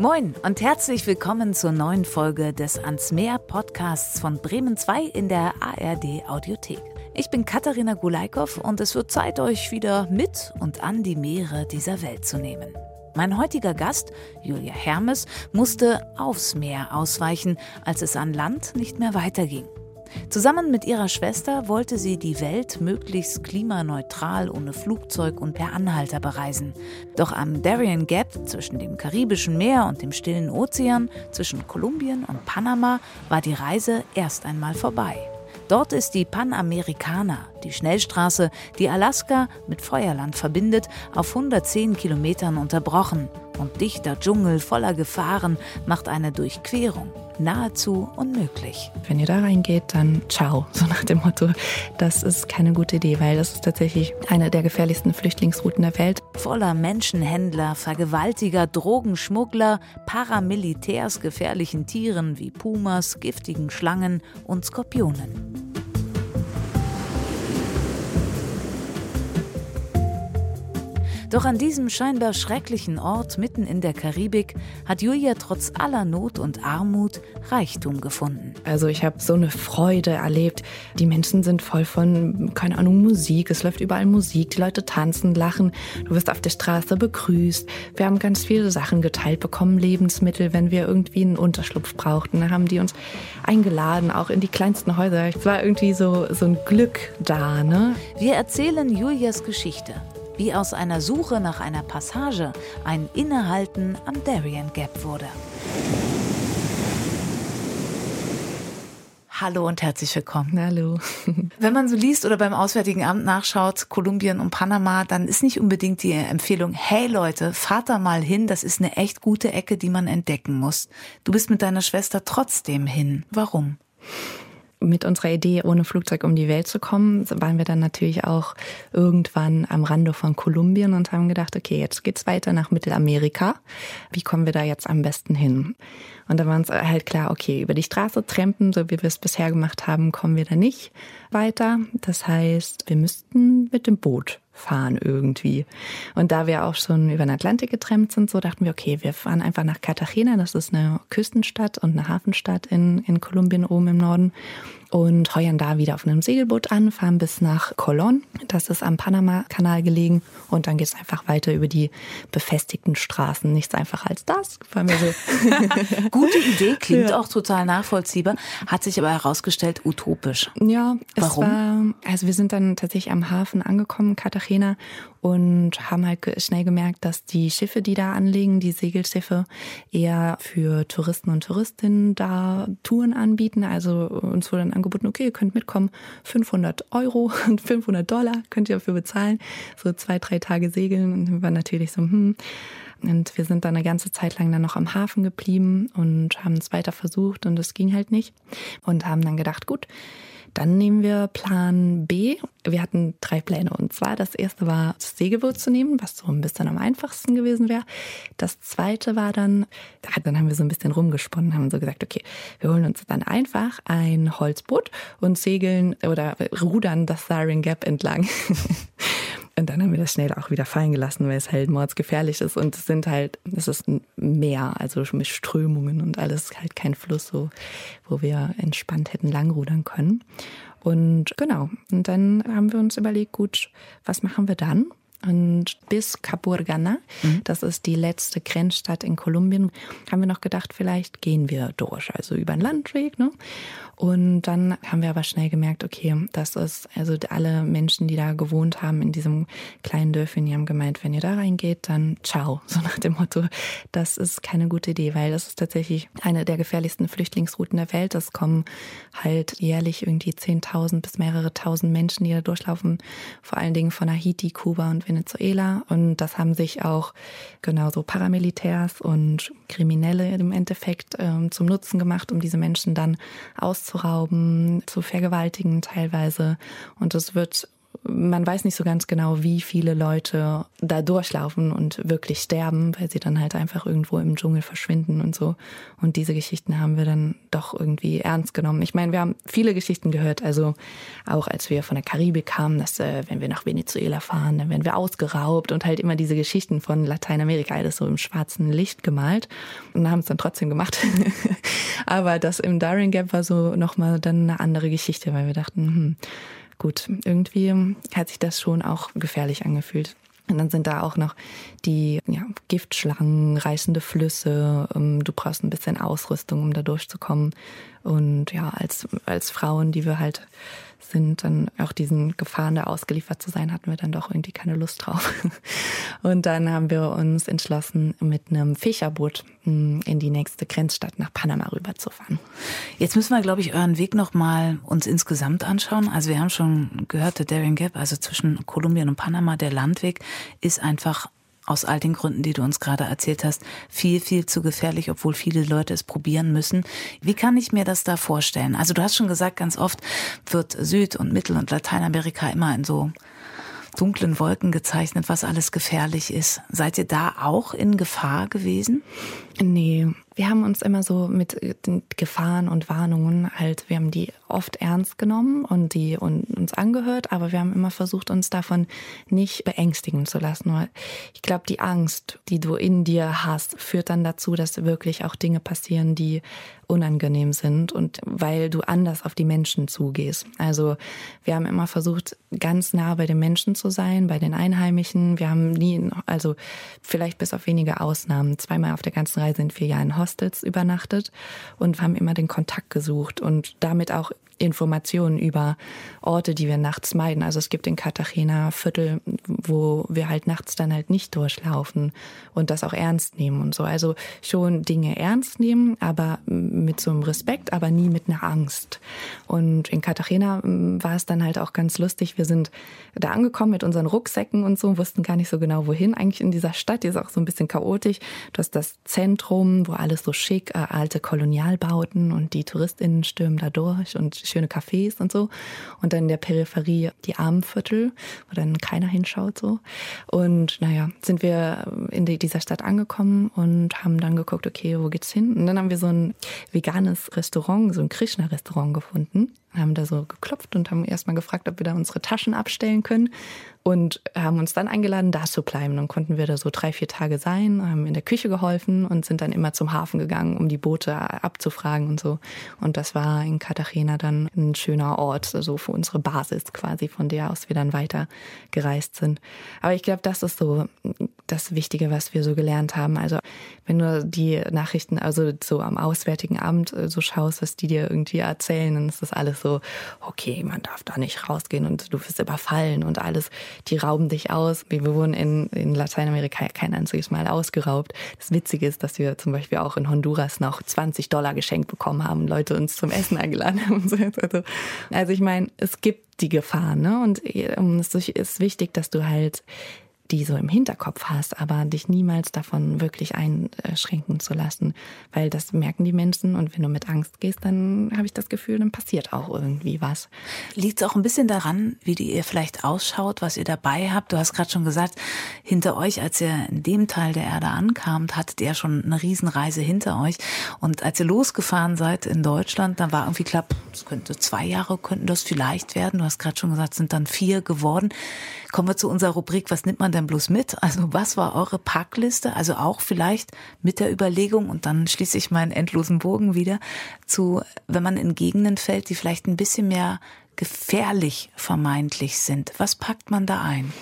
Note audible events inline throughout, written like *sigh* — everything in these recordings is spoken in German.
Moin und herzlich willkommen zur neuen Folge des Ans Meer Podcasts von Bremen 2 in der ARD Audiothek. Ich bin Katharina Gulaikow und es wird Zeit, euch wieder mit und an die Meere dieser Welt zu nehmen. Mein heutiger Gast, Julia Hermes, musste aufs Meer ausweichen, als es an Land nicht mehr weiterging. Zusammen mit ihrer Schwester wollte sie die Welt möglichst klimaneutral ohne Flugzeug und per Anhalter bereisen. Doch am Darien Gap zwischen dem Karibischen Meer und dem Stillen Ozean, zwischen Kolumbien und Panama, war die Reise erst einmal vorbei. Dort ist die Panamericana, die Schnellstraße, die Alaska mit Feuerland verbindet, auf 110 Kilometern unterbrochen. Und dichter Dschungel voller Gefahren macht eine Durchquerung nahezu unmöglich. Wenn ihr da reingeht, dann ciao, *laughs* so nach dem Motto. Das ist keine gute Idee, weil das ist tatsächlich eine der gefährlichsten Flüchtlingsrouten der Welt. Voller Menschenhändler, Vergewaltiger, Drogenschmuggler, Paramilitärs, gefährlichen Tieren wie Pumas, giftigen Schlangen und Skorpionen. Doch an diesem scheinbar schrecklichen Ort mitten in der Karibik hat Julia trotz aller Not und Armut Reichtum gefunden. Also ich habe so eine Freude erlebt. Die Menschen sind voll von, keine Ahnung, Musik. Es läuft überall Musik. Die Leute tanzen, lachen. Du wirst auf der Straße begrüßt. Wir haben ganz viele Sachen geteilt, bekommen Lebensmittel, wenn wir irgendwie einen Unterschlupf brauchten. Da haben die uns eingeladen, auch in die kleinsten Häuser. Es war irgendwie so, so ein Glück da. Ne? Wir erzählen Julias Geschichte wie aus einer Suche nach einer Passage ein Innehalten am Darien Gap wurde. Hallo und herzlich willkommen. Hallo. *laughs* Wenn man so liest oder beim Auswärtigen Amt nachschaut, Kolumbien und Panama, dann ist nicht unbedingt die Empfehlung, hey Leute, fahrt da mal hin, das ist eine echt gute Ecke, die man entdecken muss. Du bist mit deiner Schwester trotzdem hin. Warum? Mit unserer Idee, ohne Flugzeug um die Welt zu kommen, waren wir dann natürlich auch irgendwann am Rande von Kolumbien und haben gedacht, okay, jetzt geht's weiter nach Mittelamerika. Wie kommen wir da jetzt am besten hin? Und da war uns halt klar, okay, über die Straße trampen, so wie wir es bisher gemacht haben, kommen wir da nicht weiter. Das heißt, wir müssten mit dem Boot fahren irgendwie. Und da wir auch schon über den Atlantik getrennt sind, so dachten wir, okay, wir fahren einfach nach Cartagena. Das ist eine Küstenstadt und eine Hafenstadt in, in Kolumbien oben im Norden und heuern da wieder auf einem Segelboot an, fahren bis nach Colón. Das ist am Panama-Kanal gelegen. Und dann geht es einfach weiter über die befestigten Straßen. Nichts einfacher als das. Wir so. *laughs* Gute Idee, klingt ja. auch total nachvollziehbar, hat sich aber herausgestellt utopisch. Ja, Warum? War, also wir sind dann tatsächlich am Hafen angekommen, Cartagena, und haben halt schnell gemerkt, dass die Schiffe, die da anlegen, die Segelschiffe, eher für Touristen und Touristinnen da Touren anbieten. Also uns wurde dann angeboten, okay, ihr könnt mitkommen, 500 Euro *laughs* und 500 Dollar könnt ihr dafür bezahlen, so zwei, drei Tage segeln. Und wir waren natürlich so, hm. Und wir sind dann eine ganze Zeit lang dann noch am Hafen geblieben und haben es weiter versucht und es ging halt nicht. Und haben dann gedacht, gut, dann nehmen wir Plan B. Wir hatten drei Pläne. Und zwar das erste war, das Segelboot zu nehmen, was so ein bisschen am einfachsten gewesen wäre. Das zweite war dann, dann haben wir so ein bisschen rumgesponnen, haben so gesagt, okay, wir holen uns dann einfach ein Holzboot und segeln oder rudern das Siren Gap entlang. *laughs* Und dann haben wir das schnell auch wieder fallen gelassen, weil es halt mordsgefährlich ist. Und es sind halt, es ist ein Meer, also mit Strömungen und alles halt kein Fluss, so, wo wir entspannt hätten langrudern können. Und genau, und dann haben wir uns überlegt, gut, was machen wir dann? Und bis Capurgana, mhm. das ist die letzte Grenzstadt in Kolumbien, haben wir noch gedacht, vielleicht gehen wir durch, also über einen Landweg. Ne? Und dann haben wir aber schnell gemerkt, okay, das ist, also alle Menschen, die da gewohnt haben in diesem kleinen Dörfchen, die haben gemeint, wenn ihr da reingeht, dann ciao. *laughs* So nach dem Motto, das ist keine gute Idee, weil das ist tatsächlich eine der gefährlichsten Flüchtlingsrouten der Welt. Es kommen halt jährlich irgendwie 10.000 bis mehrere tausend Menschen, die da durchlaufen, vor allen Dingen von Haiti, Kuba und Venezuela. Und das haben sich auch genauso Paramilitärs und Kriminelle im Endeffekt ähm, zum Nutzen gemacht, um diese Menschen dann auszurauben, zu vergewaltigen teilweise. Und es wird man weiß nicht so ganz genau, wie viele Leute da durchlaufen und wirklich sterben, weil sie dann halt einfach irgendwo im Dschungel verschwinden und so. Und diese Geschichten haben wir dann doch irgendwie ernst genommen. Ich meine, wir haben viele Geschichten gehört, also auch als wir von der Karibik kamen, dass äh, wenn wir nach Venezuela fahren, dann werden wir ausgeraubt und halt immer diese Geschichten von Lateinamerika, alles so im schwarzen Licht gemalt und haben es dann trotzdem gemacht. *laughs* Aber das im Darien Gap war so nochmal dann eine andere Geschichte, weil wir dachten, hm, gut, irgendwie hat sich das schon auch gefährlich angefühlt. Und dann sind da auch noch die ja, Giftschlangen, reißende Flüsse. Ähm, du brauchst ein bisschen Ausrüstung, um da durchzukommen. Und ja, als, als Frauen, die wir halt sind, dann auch diesen Gefahren da ausgeliefert zu sein, hatten wir dann doch irgendwie keine Lust drauf. *laughs* Und dann haben wir uns entschlossen, mit einem Fischerboot hm, in die nächste Grenzstadt nach Panama rüberzufahren. Jetzt müssen wir, glaube ich, euren Weg nochmal uns insgesamt anschauen. Also wir haben schon gehört, der Darien Gap, also zwischen Kolumbien und Panama, der Landweg ist einfach aus all den Gründen, die du uns gerade erzählt hast, viel, viel zu gefährlich, obwohl viele Leute es probieren müssen. Wie kann ich mir das da vorstellen? Also du hast schon gesagt, ganz oft wird Süd- und Mittel- und Lateinamerika immer in so dunklen Wolken gezeichnet, was alles gefährlich ist. Seid ihr da auch in Gefahr gewesen? Nee, wir haben uns immer so mit Gefahren und Warnungen halt, wir haben die oft ernst genommen und die uns angehört, aber wir haben immer versucht, uns davon nicht beängstigen zu lassen. Weil ich glaube, die Angst, die du in dir hast, führt dann dazu, dass wirklich auch Dinge passieren, die unangenehm sind und weil du anders auf die Menschen zugehst. Also wir haben immer versucht, ganz nah bei den Menschen zu sein, bei den Einheimischen. Wir haben nie, also vielleicht bis auf wenige Ausnahmen, zweimal auf der ganzen Reise sind wir ja in Hostels übernachtet und haben immer den Kontakt gesucht und damit auch Informationen über Orte, die wir nachts meiden. Also es gibt in Cartagena Viertel, wo wir halt nachts dann halt nicht durchlaufen und das auch ernst nehmen und so. Also schon Dinge ernst nehmen, aber mit so einem Respekt, aber nie mit einer Angst. Und in Cartagena mm, war es dann halt auch ganz lustig. Wir sind da angekommen mit unseren Rucksäcken und so, wussten gar nicht so genau wohin. Eigentlich in dieser Stadt, die ist auch so ein bisschen chaotisch. Du hast das Zentrum, wo alles so schick, äh, alte Kolonialbauten und die TouristInnen stürmen da durch und schöne Cafés und so. Und dann in der Peripherie die Armenviertel, wo dann keiner hinschaut so. Und naja, sind wir in die, dieser Stadt angekommen und haben dann geguckt, okay, wo geht's hin? Und dann haben wir so ein veganes Restaurant, so ein Krishna-Restaurant gefunden haben da so geklopft und haben erstmal gefragt, ob wir da unsere Taschen abstellen können und haben uns dann eingeladen, da zu bleiben. Dann konnten wir da so drei, vier Tage sein, haben in der Küche geholfen und sind dann immer zum Hafen gegangen, um die Boote abzufragen und so. Und das war in Cartagena dann ein schöner Ort, so also für unsere Basis quasi, von der aus wir dann weiter gereist sind. Aber ich glaube, das ist so das Wichtige, was wir so gelernt haben. Also wenn du die Nachrichten, also so am Auswärtigen Amt äh, so schaust, was die dir irgendwie erzählen, dann ist das alles so, okay, man darf da nicht rausgehen und du wirst überfallen und alles. Die rauben dich aus. Wir wurden in, in Lateinamerika kein einziges Mal ausgeraubt. Das Witzige ist, dass wir zum Beispiel auch in Honduras noch 20 Dollar geschenkt bekommen haben, Leute uns zum Essen eingeladen haben. *laughs* Also, also ich meine, es gibt die Gefahr, ne? Und ähm, es ist wichtig, dass du halt die so im Hinterkopf hast, aber dich niemals davon wirklich einschränken zu lassen, weil das merken die Menschen und wenn du mit Angst gehst, dann habe ich das Gefühl, dann passiert auch irgendwie was. Liegt es auch ein bisschen daran, wie die ihr vielleicht ausschaut, was ihr dabei habt? Du hast gerade schon gesagt, hinter euch, als ihr in dem Teil der Erde ankamt, hattet ihr schon eine Riesenreise hinter euch und als ihr losgefahren seid in Deutschland, dann war irgendwie klar, es könnte zwei Jahre könnten das vielleicht werden. Du hast gerade schon gesagt, sind dann vier geworden. Kommen wir zu unserer Rubrik, was nimmt man denn bloß mit? Also was war eure Packliste? Also auch vielleicht mit der Überlegung und dann schließe ich meinen endlosen Bogen wieder zu, wenn man in Gegenden fällt, die vielleicht ein bisschen mehr gefährlich vermeintlich sind. Was packt man da ein?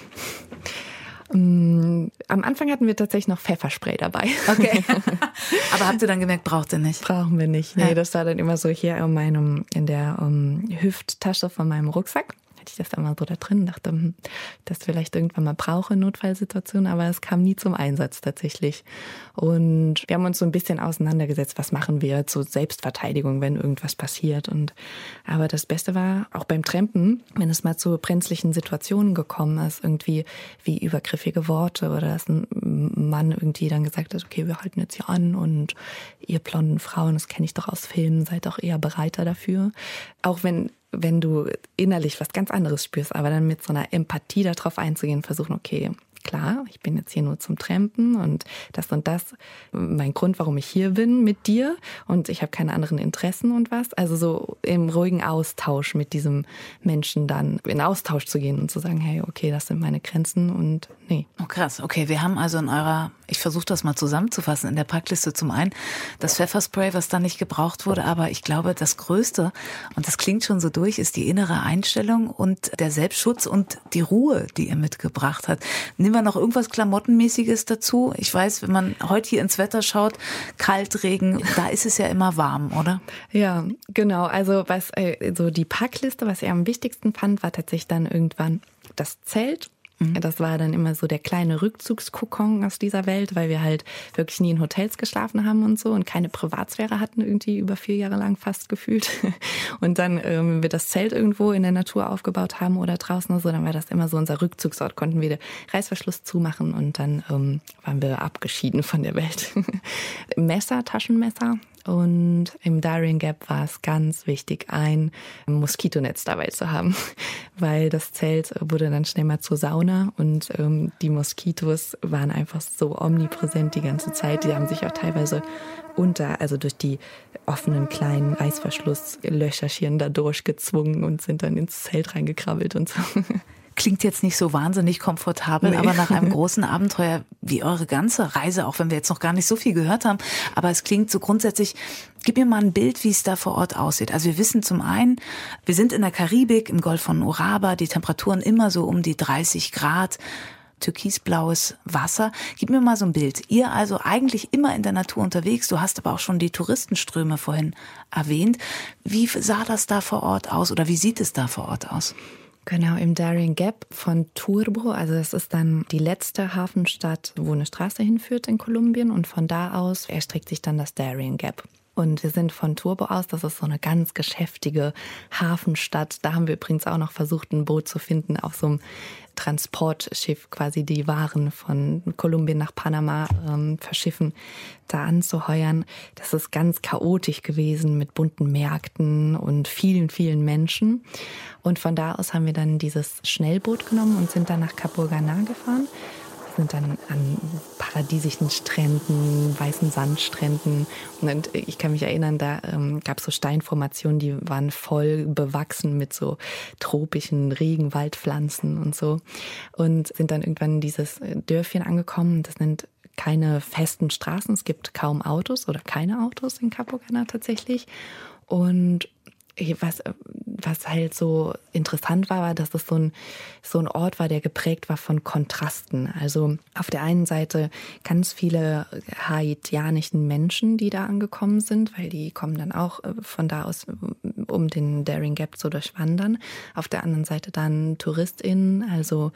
Mm, am Anfang hatten wir tatsächlich noch Pfefferspray dabei. Okay. *laughs* Aber habt ihr dann gemerkt, braucht ihr nicht? Brauchen wir nicht. Nee, ja. das war dann immer so hier in meinem, in der um, Hüfttasche von meinem Rucksack hatte ich das mal so da drin, dachte, hm, das vielleicht irgendwann mal brauche in aber es kam nie zum Einsatz tatsächlich. Und wir haben uns so ein bisschen auseinandergesetzt, was machen wir zur Selbstverteidigung, wenn irgendwas passiert. Und aber das Beste war auch beim Trampen, wenn es mal zu brenzlichen Situationen gekommen ist, irgendwie wie übergriffige Worte oder dass ein Mann irgendwie dann gesagt hat, okay, wir halten jetzt hier an und ihr blonden Frauen, das kenne ich doch aus Filmen, seid doch eher bereiter dafür. Auch wenn wenn du innerlich was ganz anderes spürst, aber dann mit so einer Empathie darauf einzugehen, versuchen, okay, klar, ich bin jetzt hier nur zum Trampen und das und das mein Grund, warum ich hier bin mit dir und ich habe keine anderen Interessen und was. Also so im ruhigen Austausch mit diesem Menschen dann in Austausch zu gehen und zu sagen, hey, okay, das sind meine Grenzen und nee. Oh krass, okay, wir haben also in eurer, ich versuche das mal zusammenzufassen, in der Packliste zum einen das Pfefferspray, was da nicht gebraucht wurde, aber ich glaube, das Größte, und das klingt schon so durch, ist die innere Einstellung und der Selbstschutz und die Ruhe, die ihr mitgebracht habt. Nehmen wir noch irgendwas Klamottenmäßiges dazu? Ich weiß, wenn man heute hier ins Wetter schaut, kalt, da ist es ja immer warm, oder? Ja, genau. Also was äh, so die Packliste, was ich am wichtigsten fand, war tatsächlich dann irgendwann das Zelt Mhm. Das war dann immer so der kleine Rückzugskokon aus dieser Welt, weil wir halt wirklich nie in Hotels geschlafen haben und so und keine Privatsphäre hatten, irgendwie über vier Jahre lang fast gefühlt. *laughs* Und dann, ähm, wenn wir das Zelt irgendwo in der Natur aufgebaut haben oder draußen oder so, dann war das immer so unser Rückzugsort, konnten wir den Reißverschluss zumachen und dann ähm, waren wir abgeschieden von der Welt. *laughs* Messer, Taschenmesser, und im Darien Gap war es ganz wichtig, ein Moskitonetz dabei zu haben, *laughs* weil das Zelt wurde dann schnell mal zur Sauna und ähm, die Moskitos waren einfach so omnipräsent die ganze Zeit. Die haben sich auch teilweise unter, also durch die offenen kleinen Reißverschlusslöcherchen da durchgezwungen und sind dann ins Zelt reingekrabbelt und so. *laughs* Klingt jetzt nicht so wahnsinnig komfortabel, nee. aber nach einem *laughs* großen Abenteuer wie eure ganze Reise, auch wenn wir jetzt noch gar nicht so viel gehört haben, aber es klingt so grundsätzlich, gib mir mal ein Bild, wie es da vor Ort aussieht. Also wir wissen zum einen, wir sind in der Karibik, im Golf von Uraba, die Temperaturen immer so um die 30 Grad türkisblaues Wasser. Gib mir mal so ein Bild. Ihr also eigentlich immer in der Natur unterwegs. Du hast aber auch schon die Touristenströme vorhin erwähnt. Wie sah das da vor Ort aus oder wie sieht es da vor Ort aus? Genau, im Darien Gap von Turbo. Also das ist dann die letzte Hafenstadt, wo eine Straße hinführt in Kolumbien. Und von da aus erstreckt sich dann das Darien Gap. Und wir sind von Turbo aus, das ist so eine ganz geschäftige Hafenstadt. Da haben wir übrigens auch noch versucht, ein Boot zu finden auf so einem Transportschiff, quasi die Waren von Kolumbien nach Panama ähm, verschiffen, da anzuheuern. Das ist ganz chaotisch gewesen mit bunten Märkten und vielen, vielen Menschen. Und von da aus haben wir dann dieses Schnellboot genommen und sind dann nach Capurganá gefahren sind dann an paradiesischen Stränden, weißen Sandstränden. Und ich kann mich erinnern, da ähm, gab es so Steinformationen, die waren voll bewachsen mit so tropischen Regenwaldpflanzen und so. Und sind dann irgendwann in dieses Dörfchen angekommen. Das sind keine festen Straßen. Es gibt kaum Autos oder keine Autos in Capocana tatsächlich. Und was, was halt so interessant war, war, dass das so ein, so ein Ort war, der geprägt war von Kontrasten. Also auf der einen Seite ganz viele haitianischen Menschen, die da angekommen sind, weil die kommen dann auch äh, von da aus, um den Daring Gap zu durchwandern. Auf der anderen Seite dann TouristInnen, also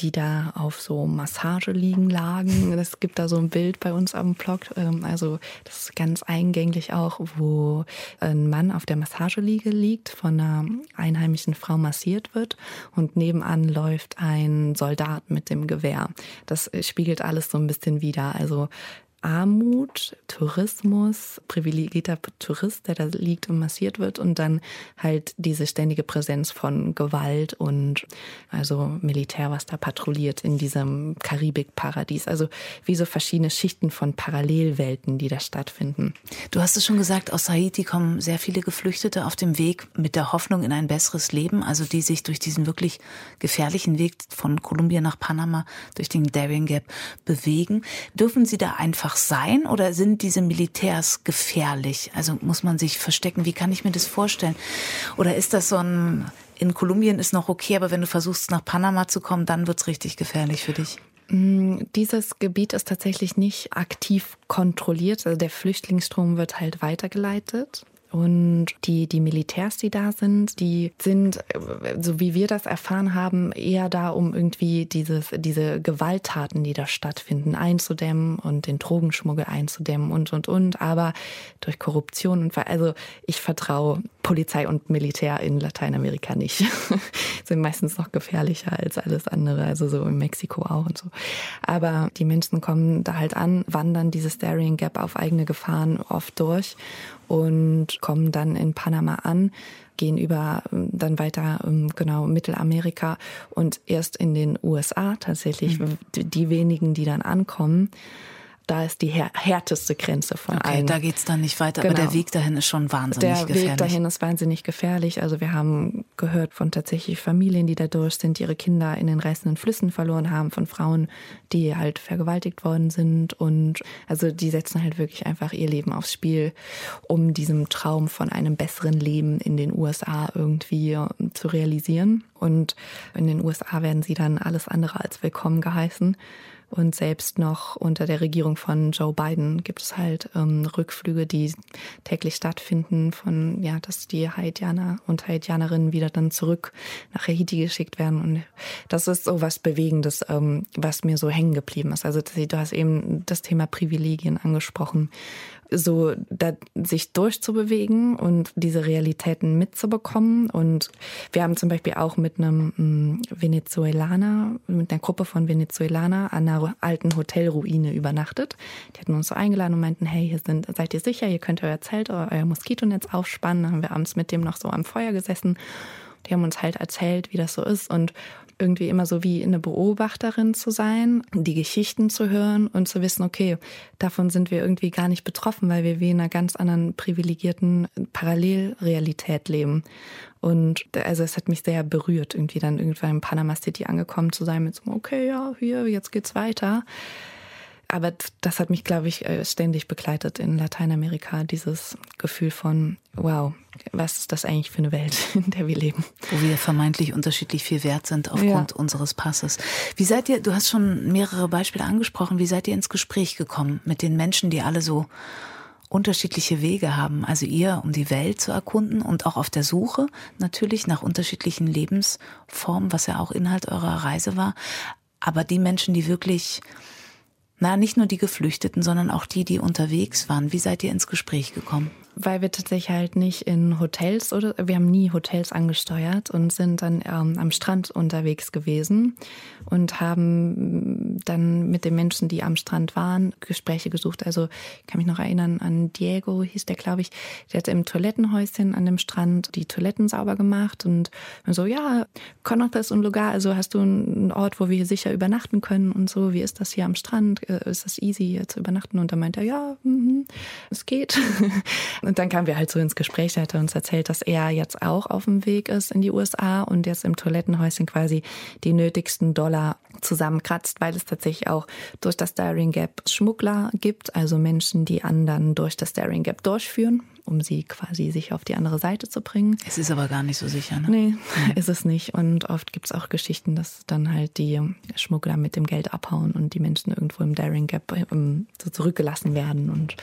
die da auf so Massage liegen lagen. *laughs* Es gibt da so ein Bild bei uns am Blog. Ähm, also das ist ganz eingänglich auch, wo ein Mann auf der Massageliege liegt, von einer einheimischen Frau massiert wird und nebenan läuft ein Soldat mit dem Gewehr. Das spiegelt alles so ein bisschen wider. Also Armut, Tourismus, privilegierter Tourist, der da liegt und massiert wird und dann halt diese ständige Präsenz von Gewalt und also Militär, was da patrouilliert in diesem Karibikparadies. Also wie so verschiedene Schichten von Parallelwelten, die da stattfinden. Du hast es schon gesagt, aus Haiti kommen sehr viele Geflüchtete auf dem Weg mit der Hoffnung in ein besseres Leben, also die sich durch diesen wirklich gefährlichen Weg von Kolumbien nach Panama durch den Darien Gap bewegen. Dürfen sie da einfach einfach sein oder sind diese Militärs gefährlich? Also muss man sich verstecken? Wie kann ich mir das vorstellen? Oder ist das so ein, in Kolumbien ist noch okay, aber wenn du versuchst nach Panama zu kommen, dann wird's richtig gefährlich für dich? Mm, dieses Gebiet ist tatsächlich nicht aktiv kontrolliert. Also der Flüchtlingsstrom wird halt weitergeleitet. Und die, die Militärs, die da sind, die sind, so wie wir das erfahren haben, eher da, um irgendwie dieses, diese Gewalttaten, die da stattfinden, einzudämmen und den Drogenschmuggel einzudämmen und, und, und. Aber durch Korruption und, also ich vertraue Polizei und Militär in Lateinamerika nicht. *laughs* Sind meistens noch gefährlicher als alles andere, also so in Mexiko auch und so. Aber die Menschen kommen da halt an, wandern dieses Darien Gap auf eigene Gefahren oft durch und kommen dann in Panama an, gehen über ähm, dann weiter ähm, genau Mittelamerika und erst in den USA tatsächlich mhm. die wenigen, die dann ankommen da ist die härteste Grenze von okay, allen. Da geht's dann nicht weiter, genau. aber der genau. Weg dahin ist schon wahnsinnig der gefährlich. Der Weg dahin ist wahnsinnig gefährlich. Also wir haben gehört von tatsächlich Familien, die da durch sind, die ihre Kinder in den reißenden Flüssen verloren haben, von Frauen, die halt vergewaltigt worden sind. Und also die setzen halt wirklich einfach ihr Leben aufs Spiel, um diesem Traum von einem besseren Leben in den USA irgendwie zu realisieren. Und in den USA werden sie dann alles andere als willkommen geheißen. Und selbst noch unter der Regierung von Joe Biden gibt es halt ähm, Rückflüge, die täglich stattfinden, von ja, dass die Haitianer und Haitianerinnen wieder dann zurück nach Haiti geschickt werden. Und das ist so was Bewegendes, ähm, was mir so hängen geblieben ist. Also du hast eben das Thema Privilegien angesprochen so da, sich durchzubewegen und diese Realitäten mitzubekommen. Und wir haben zum Beispiel auch mit einem mm, Venezuelaner, mit einer Gruppe von Venezuelaner an einer alten Hotelruine übernachtet. Die hatten uns so eingeladen und meinten, hey, hier sind, seid ihr sicher, ihr könnt euer Zelt, euer Moskitonetz aufspannen. Dann haben wir abends mit dem noch so am Feuer gesessen. Die haben uns halt erzählt, wie das so ist und irgendwie immer so wie eine Beobachterin zu sein, die Geschichten zu hören und zu wissen, okay, davon sind wir irgendwie gar nicht betroffen, weil wir wie in einer ganz anderen privilegierten Parallelrealität leben. Und also es hat mich sehr berührt, irgendwie dann irgendwann in Panama City angekommen zu sein mit so, okay, ja, hier, jetzt geht's weiter aber das hat mich, glaube ich, äh, ständig begleitet in Lateinamerika, dieses Gefühl von, wow, was ist das eigentlich für eine Welt, *laughs* in der wir leben? Wo wir vermeintlich unterschiedlich viel wert sind aufgrund ja. unseres Passes. Wie seid ihr, du hast schon mehrere Beispiele angesprochen, wie seid ihr ins Gespräch gekommen mit den Menschen, die alle so unterschiedliche Wege haben. Also ihr, um die Welt zu erkunden und auch auf der Suche natürlich nach unterschiedlichen Lebensformen, was ja auch Inhalt eurer Reise war. Aber die Menschen, die wirklich na, nicht nur die Geflüchteten, sondern auch die, die unterwegs waren. Wie seid ihr ins Gespräch gekommen? Weil wir tatsächlich halt nicht in Hotels oder wir haben nie Hotels angesteuert und sind dann ähm, am Strand unterwegs gewesen und haben dann mit den Menschen, die am Strand waren, Gespräche gesucht. Also ich kann mich noch erinnern an Diego, hieß der, glaube ich, der hat im Toilettenhäuschen an dem Strand die Toiletten sauber gemacht und so, ja, das un lugar, also hast du einen Ort, wo wir sicher übernachten können und so, wie ist das hier am Strand? Äh, ist das easy hier zu übernachten? Und dann meint er, ja, mm, es geht. *laughs* Und dann kamen wir halt so ins Gespräch, da hat er uns erzählt, dass er jetzt auch auf dem Weg ist in die USA und jetzt im Toilettenhäuschen quasi die nötigsten Dollar zusammenkratzt, weil es tatsächlich auch durch das Daring Gap Schmuggler gibt, also Menschen, die anderen durch das Daring Gap durchführen, um sie quasi sich auf die andere Seite zu bringen. Es ist aber gar nicht so sicher, ne? Nee, ist es nicht. Und oft gibt es auch Geschichten, dass dann halt die Schmuggler mit dem Geld abhauen und die Menschen irgendwo im Daring Gap so zurückgelassen werden und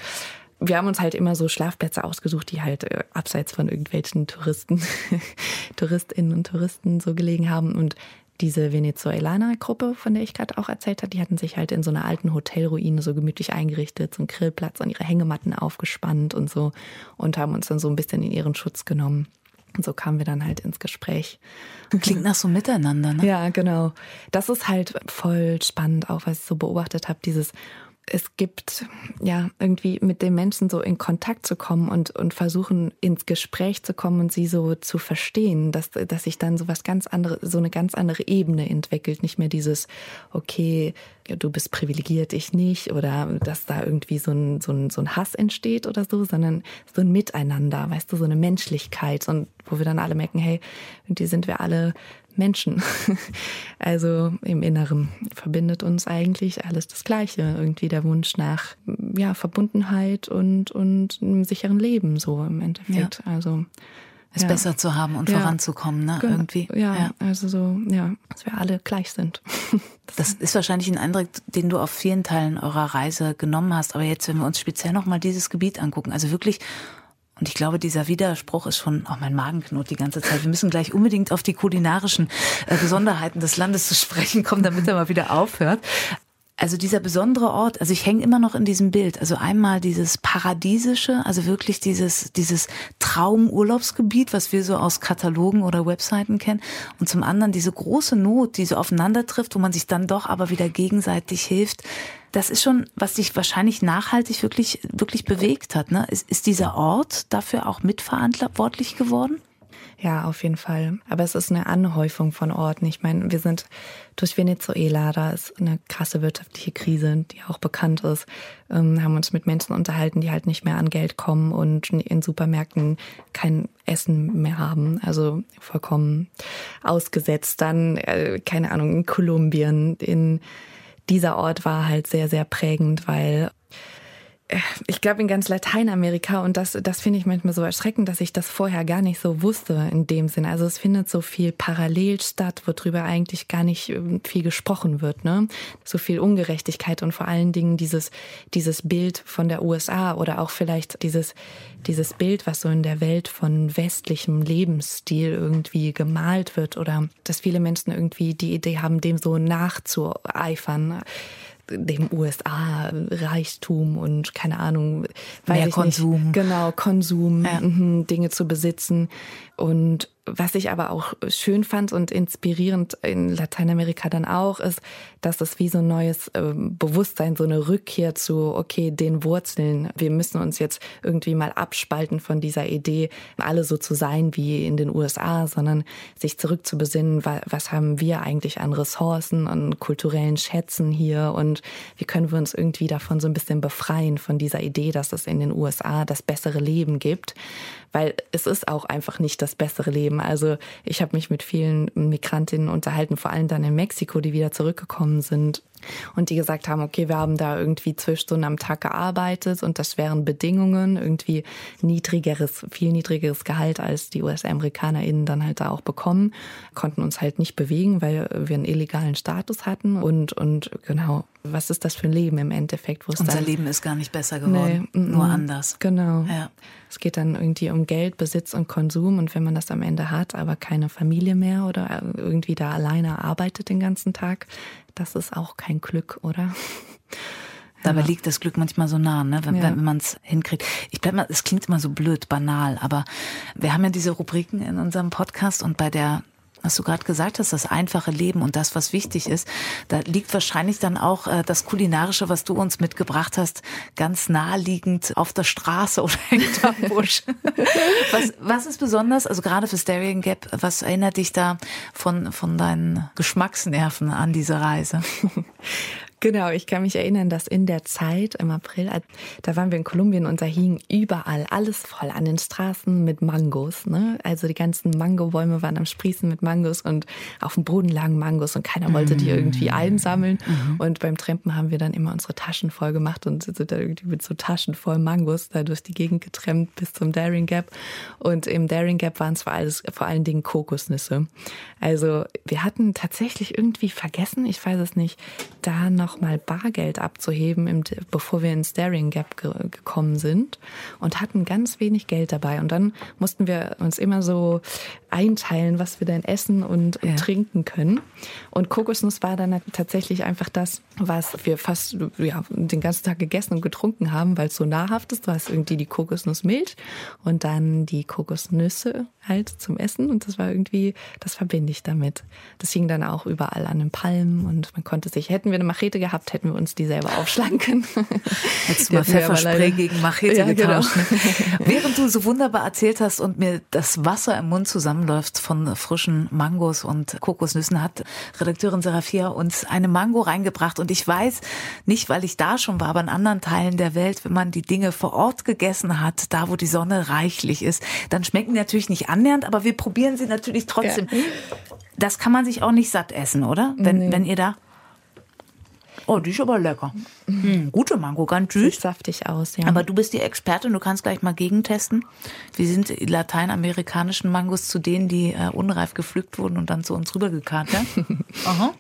wir haben uns halt immer so Schlafplätze ausgesucht, die halt äh, abseits von irgendwelchen Touristen, *laughs* Touristinnen und Touristen so gelegen haben. Und diese Venezuelaner-Gruppe, von der ich gerade auch erzählt habe, die hatten sich halt in so einer alten Hotelruine so gemütlich eingerichtet, so einen Grillplatz und ihre Hängematten aufgespannt und so und haben uns dann so ein bisschen in ihren Schutz genommen. Und so kamen wir dann halt ins Gespräch. Klingt nach so Miteinander, ne? Ja, genau. Das ist halt voll spannend, auch was ich so beobachtet habe, dieses es gibt, ja, irgendwie mit den Menschen so in Kontakt zu kommen und, und versuchen ins Gespräch zu kommen und sie so zu verstehen, dass, dass sich dann so was ganz andere, so eine ganz andere Ebene entwickelt. Nicht mehr dieses, okay, du bist privilegiert, ich nicht, oder dass da irgendwie so ein, so ein, so ein Hass entsteht oder so, sondern so ein Miteinander, weißt du, so eine Menschlichkeit und wo wir dann alle merken, hey, irgendwie sind wir alle Menschen. *laughs* Also im Inneren verbindet uns eigentlich alles das Gleiche. Irgendwie der Wunsch nach ja, Verbundenheit und, und einem sicheren Leben, so im Endeffekt. Ja. Also es ja. besser zu haben und ja. voranzukommen, ne? Irgendwie. Ja, ja, also so, ja, dass wir alle gleich sind. *laughs* Das ist wahrscheinlich ein Eindruck, den du auf vielen Teilen eurer Reise genommen hast. Aber jetzt, wenn wir uns speziell nochmal dieses Gebiet angucken, also wirklich und ich glaube, dieser Widerspruch ist schon, auch oh, mein Magen knurrt die ganze Zeit. Wir müssen gleich unbedingt auf die kulinarischen äh, Besonderheiten des Landes zu sprechen kommen, damit er mal wieder aufhört. Also dieser besondere Ort, also ich hänge immer noch in diesem Bild. Also einmal dieses paradiesische, also wirklich dieses, dieses Traumurlaubsgebiet, was wir so aus Katalogen oder Webseiten kennen. Und zum anderen diese große Not, die so aufeinander trifft, wo man sich dann doch aber wieder gegenseitig hilft. Das ist schon, was dich wahrscheinlich nachhaltig wirklich, wirklich bewegt hat. Ne? Ist, ist dieser Ort dafür auch mitverantwortlich geworden? Ja, auf jeden Fall. Aber es ist eine Anhäufung von Orten. Ich meine, wir sind durch Venezuela, da ist eine krasse wirtschaftliche Krise, die auch bekannt ist. Ähm, haben uns mit Menschen unterhalten, die halt nicht mehr an Geld kommen und in Supermärkten kein Essen mehr haben. Also vollkommen ausgesetzt. Dann, äh, keine Ahnung, in Kolumbien, in dieser Ort war halt sehr, sehr prägend, weil ich glaube in ganz Lateinamerika und das, das finde ich manchmal so erschreckend, dass ich das vorher gar nicht so wusste in dem Sinn. Also es findet so viel parallel statt, worüber eigentlich gar nicht ähm, viel gesprochen wird, ne? So viel Ungerechtigkeit und vor allen Dingen dieses, dieses Bild von der USA oder auch vielleicht dieses, dieses Bild, was so in der Welt von westlichem Lebensstil irgendwie gemalt wird oder dass viele Menschen irgendwie die Idee haben, dem so nachzueifern dem USA-Reichtum und keine Ahnung, mehr Konsum. Nicht, genau, Konsum, ja. Mhm, Dinge zu besitzen. Und was ich aber auch schön fand und inspirierend in Lateinamerika dann auch, ist, dass es wie so ein neues ähm, Bewusstsein, so eine Rückkehr zu, okay, den Wurzeln. Wir müssen uns jetzt irgendwie mal abspalten von dieser Idee, alle so zu sein wie in den USA, sondern sich zurück zu besinnen, was haben wir eigentlich an Ressourcen, an kulturellen Schätzen hier und wie können wir uns irgendwie davon so ein bisschen befreien, von dieser Idee, dass es in den USA das bessere Leben gibt weil es ist auch einfach nicht das bessere Leben. Also ich habe mich mit vielen Migrantinnen unterhalten, vor allem dann in Mexiko, die wieder zurückgekommen sind und die gesagt haben, okay, wir haben da irgendwie zwölf Stunden am Tag gearbeitet und das wären Bedingungen, irgendwie niedrigeres, viel niedrigeres Gehalt als die US-AmerikanerInnen dann halt da auch bekommen, konnten uns halt nicht bewegen, weil wir einen illegalen Status hatten und, und genau, was ist das für ein Leben im Endeffekt? Wo es Unser dann, Leben ist gar nicht besser geworden, nee, nur anders. Genau. Ja. Es geht dann irgendwie um Geld, Besitz und Konsum und wenn man das am Ende hat, aber keine Familie mehr oder irgendwie da alleine arbeitet den ganzen Tag, das ist auch kein Glück, oder? *laughs* Dabei liegt das Glück manchmal so nah, ne? wenn, ja. wenn man es hinkriegt. Ich bleib mal, es klingt immer so blöd, banal, aber wir haben ja diese Rubriken in unserem Podcast und bei der was du gerade gesagt hast, das einfache Leben und das, was wichtig ist, da liegt wahrscheinlich dann auch äh, das Kulinarische, was du uns mitgebracht hast, ganz naheliegend auf der Straße *laughs* oder hinterm Busch. was, was ist besonders, also gerade für Stereo Gap, was erinnert dich da von, von deinen Geschmacksnerven an diese Reise? *laughs* Genau, ich kann mich erinnern, dass in der Zeit im April, da waren wir in Kolumbien und da hing überall alles voll an den Straßen mit Mangos. Ne? Also die ganzen Mangobäume waren am Sprießen mit Mangos und auf dem Boden lagen Mangos und keiner wollte die irgendwie mm. einsammeln. Mhm. Und beim Trampen haben wir dann immer unsere Taschen voll gemacht und sind da irgendwie mit so Taschen voll Mangos da durch die Gegend getrennt bis zum Daring Gap. Und im Daring Gap waren es vor, alles, vor allen Dingen Kokosnüsse. Also wir hatten tatsächlich irgendwie vergessen, ich weiß es nicht, da noch noch mal Bargeld abzuheben, im, bevor wir ins Daring Gap ge gekommen sind und hatten ganz wenig Geld dabei. Und dann mussten wir uns immer so einteilen, was wir denn essen und ja. trinken können. Und Kokosnuss war dann tatsächlich einfach das, was wir fast ja, den ganzen Tag gegessen und getrunken haben, weil es so nahrhaft ist. Du hast irgendwie die Kokosnussmilch und dann die Kokosnüsse halt zum Essen. Und das war irgendwie, das verbinde ich damit. Das hing dann auch überall an den Palmen und man konnte sich, hätten wir eine Machete gehabt, hätten wir uns die selber aufschlagen können. *laughs* Hättest du mal Pfefferspray gegen Machete ja, genau. getauscht. Genau. *laughs* Während du so wunderbar erzählt hast und mir das Wasser im Mund zusammenläuft von frischen Mangos und Kokosnüssen, hat Redakteurin Serafia uns eine Mango reingebracht. Und ich weiß, nicht weil ich da schon war, aber in anderen Teilen der Welt, wenn man die Dinge vor Ort gegessen hat, da wo die Sonne reichlich ist, dann schmecken die natürlich nicht annähernd, aber wir probieren sie natürlich trotzdem. Ja. Das kann man sich auch nicht satt essen, oder? Wenn, nee. wenn ihr da Oh, die ist aber lecker. Mhm. Gute Mango, ganz süß. Sieht saftig aus, ja. Aber du bist die Expertin, du kannst gleich mal gegentesten. Wie sind die lateinamerikanischen Mangos zu denen, die äh, unreif gepflückt wurden und dann zu uns rübergekarrt? Ja? *laughs* Aha.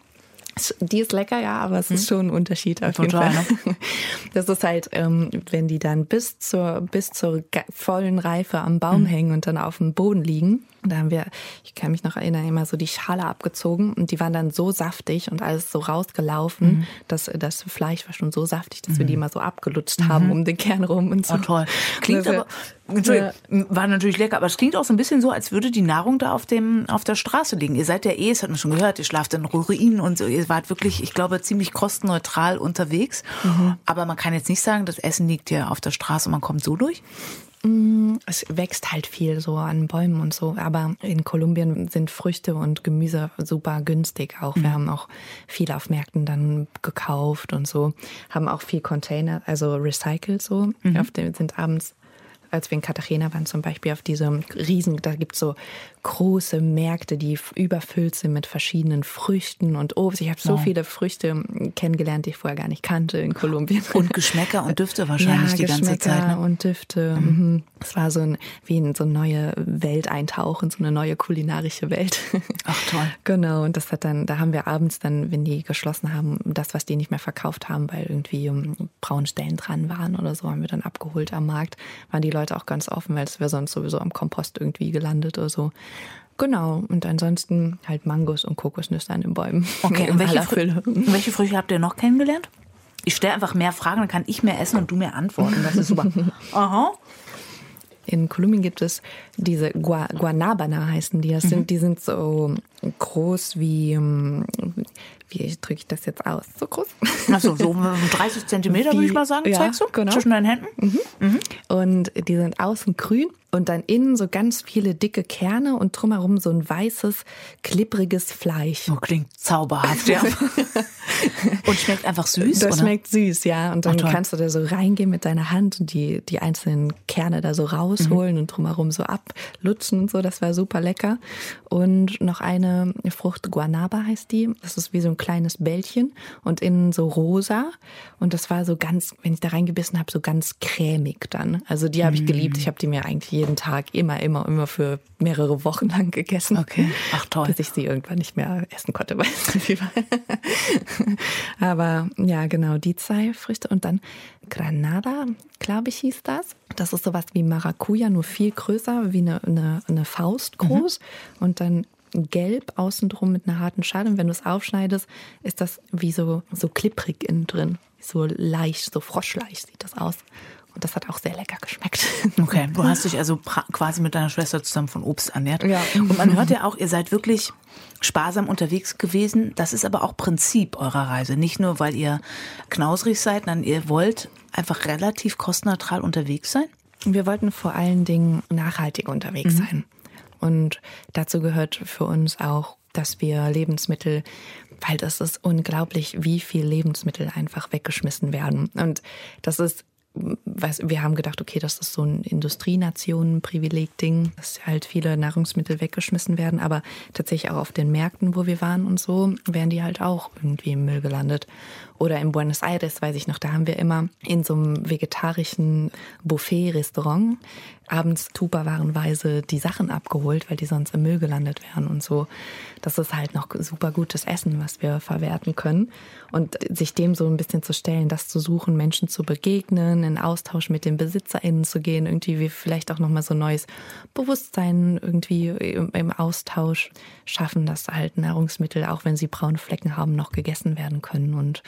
Die ist lecker, ja, aber es ist hm? schon ein Unterschied auf Total, jeden Fall. Ne? *laughs* Das ist halt, ähm, wenn die dann bis zur, bis zur vollen Reife am Baum mhm. hängen und dann auf dem Boden liegen. Da haben wir, ich kann mich noch erinnern, immer so die Schale abgezogen und die waren dann so saftig und alles so rausgelaufen, mhm. dass das Fleisch war schon so saftig, dass mhm. wir die mhm. immer so abgelutscht haben mhm. um den Kern rum und so. Oh, toll. Klingt aber, Entschuldigung, ja. war natürlich lecker, aber es klingt auch so ein bisschen so, als würde die Nahrung da auf dem, auf der Straße liegen. Ihr seid ja eh, das hat man schon gehört, ihr schlaft in Ruinen und so. Ihr wart wirklich, ich glaube, ziemlich kostenneutral unterwegs. Mhm. Aber man kann jetzt nicht sagen, das Essen liegt ja auf der Straße und man kommt so durch. Mm, es wächst halt viel so an Bäumen und so, aber in Kolumbien sind Früchte und Gemüse super günstig auch. Wir mhm. haben auch viel auf Märkten dann gekauft und so, haben auch viel Container, also recycelt so. Mhm. Auf dem sind abends als wir in Cartagena waren zum Beispiel auf diesem riesen, da gibt es so große Märkte, die überfüllt sind mit verschiedenen Früchten und Obst. Ich habe so viele Früchte kennengelernt, die ich vorher gar nicht kannte in Kolumbien. *laughs* Und Geschmäcker und Düfte wahrscheinlich ja, die ganze Zeit. Ne? und Düfte. Mhm. mhm. Es war so ein, wie in so eine neue Welt eintauchen, so eine neue kulinarische Welt. *laughs* Ach toll. genau. Und das hat dann, da haben wir abends dann, wenn die geschlossen haben, das, was die nicht mehr verkauft haben, weil irgendwie um, braune Stellen dran waren oder so, haben wir dann abgeholt am Markt. Waren die Leute auch ganz offen, weil es wäre sonst sowieso am Kompost irgendwie gelandet oder so. Genau, und ansonsten halt Mangos und Kokosnüsse an den Bäumen. *laughs* Okay, und welche, Frü welche Früchte habt ihr noch kennengelernt? Ich stelle einfach mehr Fragen, dann kann ich mehr essen und du mehr antworten. Das ist super. *laughs* Aha. In Kolumbien gibt es diese Gua Guanabana heißen die. Das sind, mhm. Die sind so groß wie, ähm, wie drücke ich das jetzt aus? So groß? Achso, so 30 Zentimeter würde ich mal sagen, ja, zeigst du? Genau. Zwischen deinen Händen. Mhm. Mhm. Und die sind außen grün und dann innen so ganz viele dicke Kerne und drumherum so ein weißes, klippriges Fleisch. Oh, klingt zauberhaft, ja. *laughs* und schmeckt einfach süß, Das oder? schmeckt süß, ja. Und dann oh, kannst du da so reingehen mit deiner Hand und die, die einzelnen Kerne da so rausholen mhm. und drumherum so ablutschen und so. Das war super lecker. Und noch eine Frucht, Guanaba heißt die. Das ist wie so ein kleines Bällchen und innen so rosa. Und das war so ganz, wenn ich da reingebissen habe, so ganz cremig dann. Also die habe ich geliebt. Mhm. Ich habe die mir eigentlich jeden Tag immer, immer, immer für mehrere Wochen lang gegessen. Okay. Ach toll. Bis ich sie irgendwann nicht mehr essen konnte, *laughs* weil es viel war. Aber ja, genau, die zwei Früchte. Und dann Granada, glaube ich, hieß das. Das ist sowas wie Maracuja, nur viel größer, wie eine, eine, eine Faust groß. Mhm. Und dann gelb außenrum mit einer harten Schale. Und wenn du es aufschneidest, ist das wie so, so klipprig innen drin. So leicht, so froschleicht sieht das aus. Und das hat auch sehr lecker geschmeckt. *laughs* Okay, du hast dich also quasi mit deiner Schwester zusammen von Obst ernährt. Ja. Und man hört ja auch, ihr seid wirklich sparsam unterwegs gewesen. Das ist aber auch Prinzip eurer Reise. Nicht nur, weil ihr knausrig seid, sondern ihr wollt einfach relativ kostenneutral unterwegs sein. Wir wollten vor allen Dingen nachhaltig unterwegs mhm. sein. Und dazu gehört für uns auch, dass wir Lebensmittel, weil das ist unglaublich, wie viel Lebensmittel einfach weggeschmissen werden. Und das ist wir haben gedacht, okay, das ist so ein Industrienationen-Privileg-Ding, dass halt viele Nahrungsmittel weggeschmissen werden, aber tatsächlich auch auf den Märkten, wo wir waren und so, wären die halt auch irgendwie im Müll gelandet. Oder in Buenos Aires, weiß ich noch, da haben wir immer in so einem vegetarischen Buffet-Restaurant abends tupperwarenweise die Sachen abgeholt, weil die sonst im Müll gelandet wären und so. Das ist halt noch super gutes Essen, was wir verwerten können. Und sich dem so ein bisschen zu stellen, das zu suchen, Menschen zu begegnen, in Austausch mit den BesitzerInnen zu gehen, irgendwie wie vielleicht auch nochmal so neues Bewusstsein irgendwie im Austausch schaffen, dass halt Nahrungsmittel, auch wenn sie braune Flecken haben, noch gegessen werden können und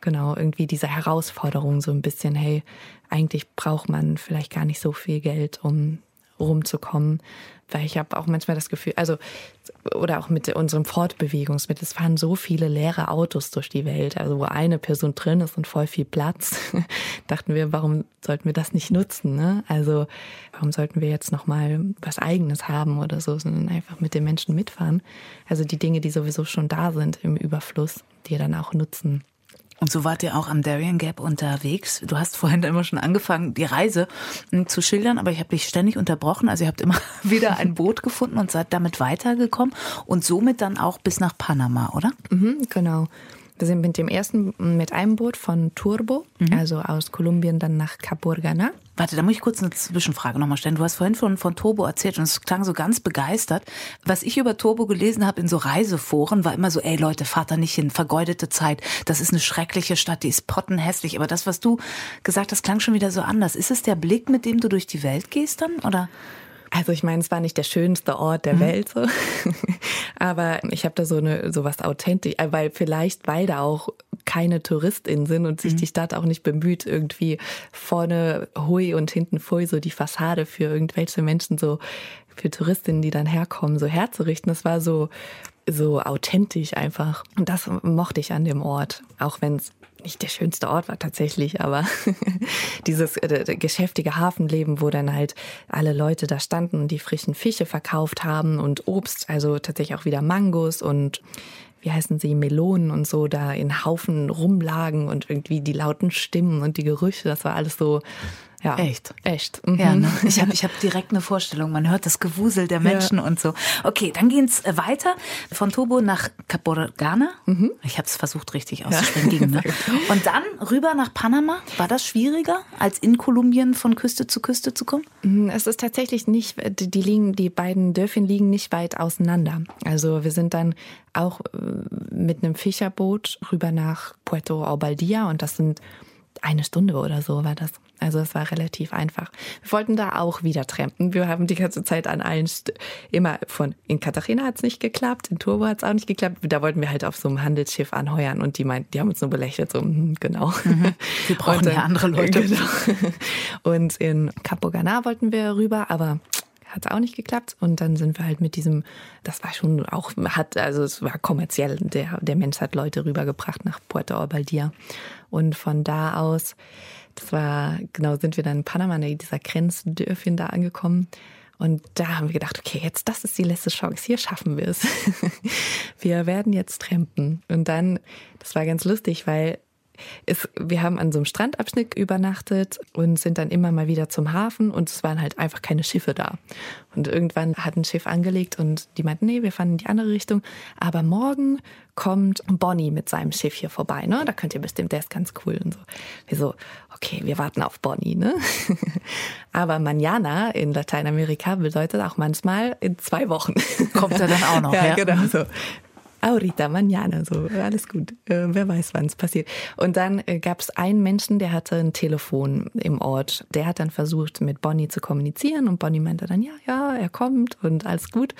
genau irgendwie diese Herausforderung so ein bisschen, hey, eigentlich braucht man vielleicht gar nicht so viel Geld, um rumzukommen, weil ich habe auch manchmal das Gefühl, also oder auch mit unserem Fortbewegungsmittel, es fahren so viele leere Autos durch die Welt, also wo eine Person drin ist und voll viel Platz, *laughs* dachten wir, warum sollten wir das nicht nutzen? Ne? Also warum sollten wir jetzt noch mal was Eigenes haben oder so, sondern einfach mit den Menschen mitfahren? Also die Dinge, die sowieso schon da sind im Überfluss, die dann auch nutzen. Und so wart ihr auch am Darien Gap unterwegs. Du hast vorhin immer schon angefangen, die Reise hm, zu schildern, aber ich habe dich ständig unterbrochen. Also ihr habt immer *laughs* wieder ein Boot gefunden und seid damit weitergekommen und somit dann auch bis nach Panama, oder? Mhm, genau. Wir sind mit dem ersten, mit einem Boot von Turbo, mhm. also aus Kolumbien, dann nach Capurgana. Warte, da muss ich kurz eine Zwischenfrage nochmal stellen. Du hast vorhin von, von Turbo erzählt und es klang so ganz begeistert. Was ich über Turbo gelesen habe in so Reiseforen, war immer so, ey Leute, fahrt da nicht hin, vergeudete Zeit. Das ist eine schreckliche Stadt, die ist pottenhässlich. Aber das, was du gesagt hast, klang schon wieder so anders. Ist es der Blick, mit dem du durch die Welt gehst dann, oder? Also ich meine, es war nicht der schönste Ort der mhm. Welt, so. *laughs* aber ich habe da so eine so was authentisch, äh, weil vielleicht weil da auch keine Touristin sind und sich mhm. die Stadt auch nicht bemüht, irgendwie vorne hui und hinten fui so die Fassade für irgendwelche Menschen so für Touristinnen, die dann herkommen, so herzurichten. Das war so so authentisch einfach. Und das mochte ich an dem Ort, auch wenn es nicht der schönste Ort war tatsächlich, aber *laughs* dieses äh, geschäftige Hafenleben, wo dann halt alle Leute da standen und die frischen Fische verkauft haben und Obst, also tatsächlich auch wieder Mangos und wie heißen sie, Melonen und so da in Haufen rumlagen und irgendwie die lauten Stimmen und die Gerüche, das war alles so ja. Echt? Echt. Mhm. Ja, ne? Ich habe ich hab direkt eine Vorstellung. Man hört das Gewusel der Menschen ja. und so. Okay, dann geht's äh, weiter von Tobo nach Caporgana. Mhm. Ich habe es versucht richtig auszusprechen. Ja. Ne? *laughs* Und dann rüber nach Panama. War das schwieriger, als in Kolumbien von Küste zu Küste zu kommen? Mhm, es ist tatsächlich nicht, die liegen, die beiden Dörfchen liegen nicht weit auseinander. Also wir sind dann auch äh, mit einem Fischerboot rüber nach Puerto Albaldia und das sind eine Stunde oder so war das. Also es war relativ einfach. Wir wollten da auch wieder trampen. Wir haben die ganze Zeit an allen St immer von in Katharina hat es nicht geklappt, in Turbo hat es auch nicht geklappt. Da wollten wir halt auf so einem Handelsschiff anheuern und die meinten, die haben uns nur belächelt, so hm, genau. Mhm. Wir *laughs* brauchen ja andere Leute. Genau. *laughs* Und in Capogana wollten wir rüber, aber hat es auch nicht geklappt. Und dann sind wir halt mit diesem, das war schon auch, hat, also es war kommerziell. Der, der Mensch hat Leute rübergebracht nach Puerto Albaldia. Und von da aus das war, genau, sind wir dann in Panama, in dieser Grenzdörfchen da angekommen. Und da haben wir gedacht, okay, jetzt das ist die letzte Chance, hier schaffen wir es. *laughs* wir werden jetzt trampen. Und dann, das war ganz lustig, weil es, wir haben an so einem Strandabschnitt übernachtet und sind dann immer mal wieder zum Hafen und es waren halt einfach keine Schiffe da. Und irgendwann hat ein Schiff angelegt und die meinten, nee, wir fahren in die andere Richtung. Aber morgen kommt Bonnie mit seinem Schiff hier vorbei, ne? Da könnt ihr bestimmt, der ist ganz cool und so. Wir so, okay, wir warten auf Bonnie, ne? *laughs* Aber Manana in Lateinamerika bedeutet auch manchmal in zwei Wochen. Kommt er dann auch noch, *laughs* ja? ja? genau so ahorita, mañana, so, alles gut. Äh, wer weiß, wann es passiert. Und dann äh, gab es einen Menschen, der hatte ein Telefon im Ort. Der hat dann versucht, mit Bonnie zu kommunizieren und Bonnie meinte dann, ja, ja, er kommt und alles gut.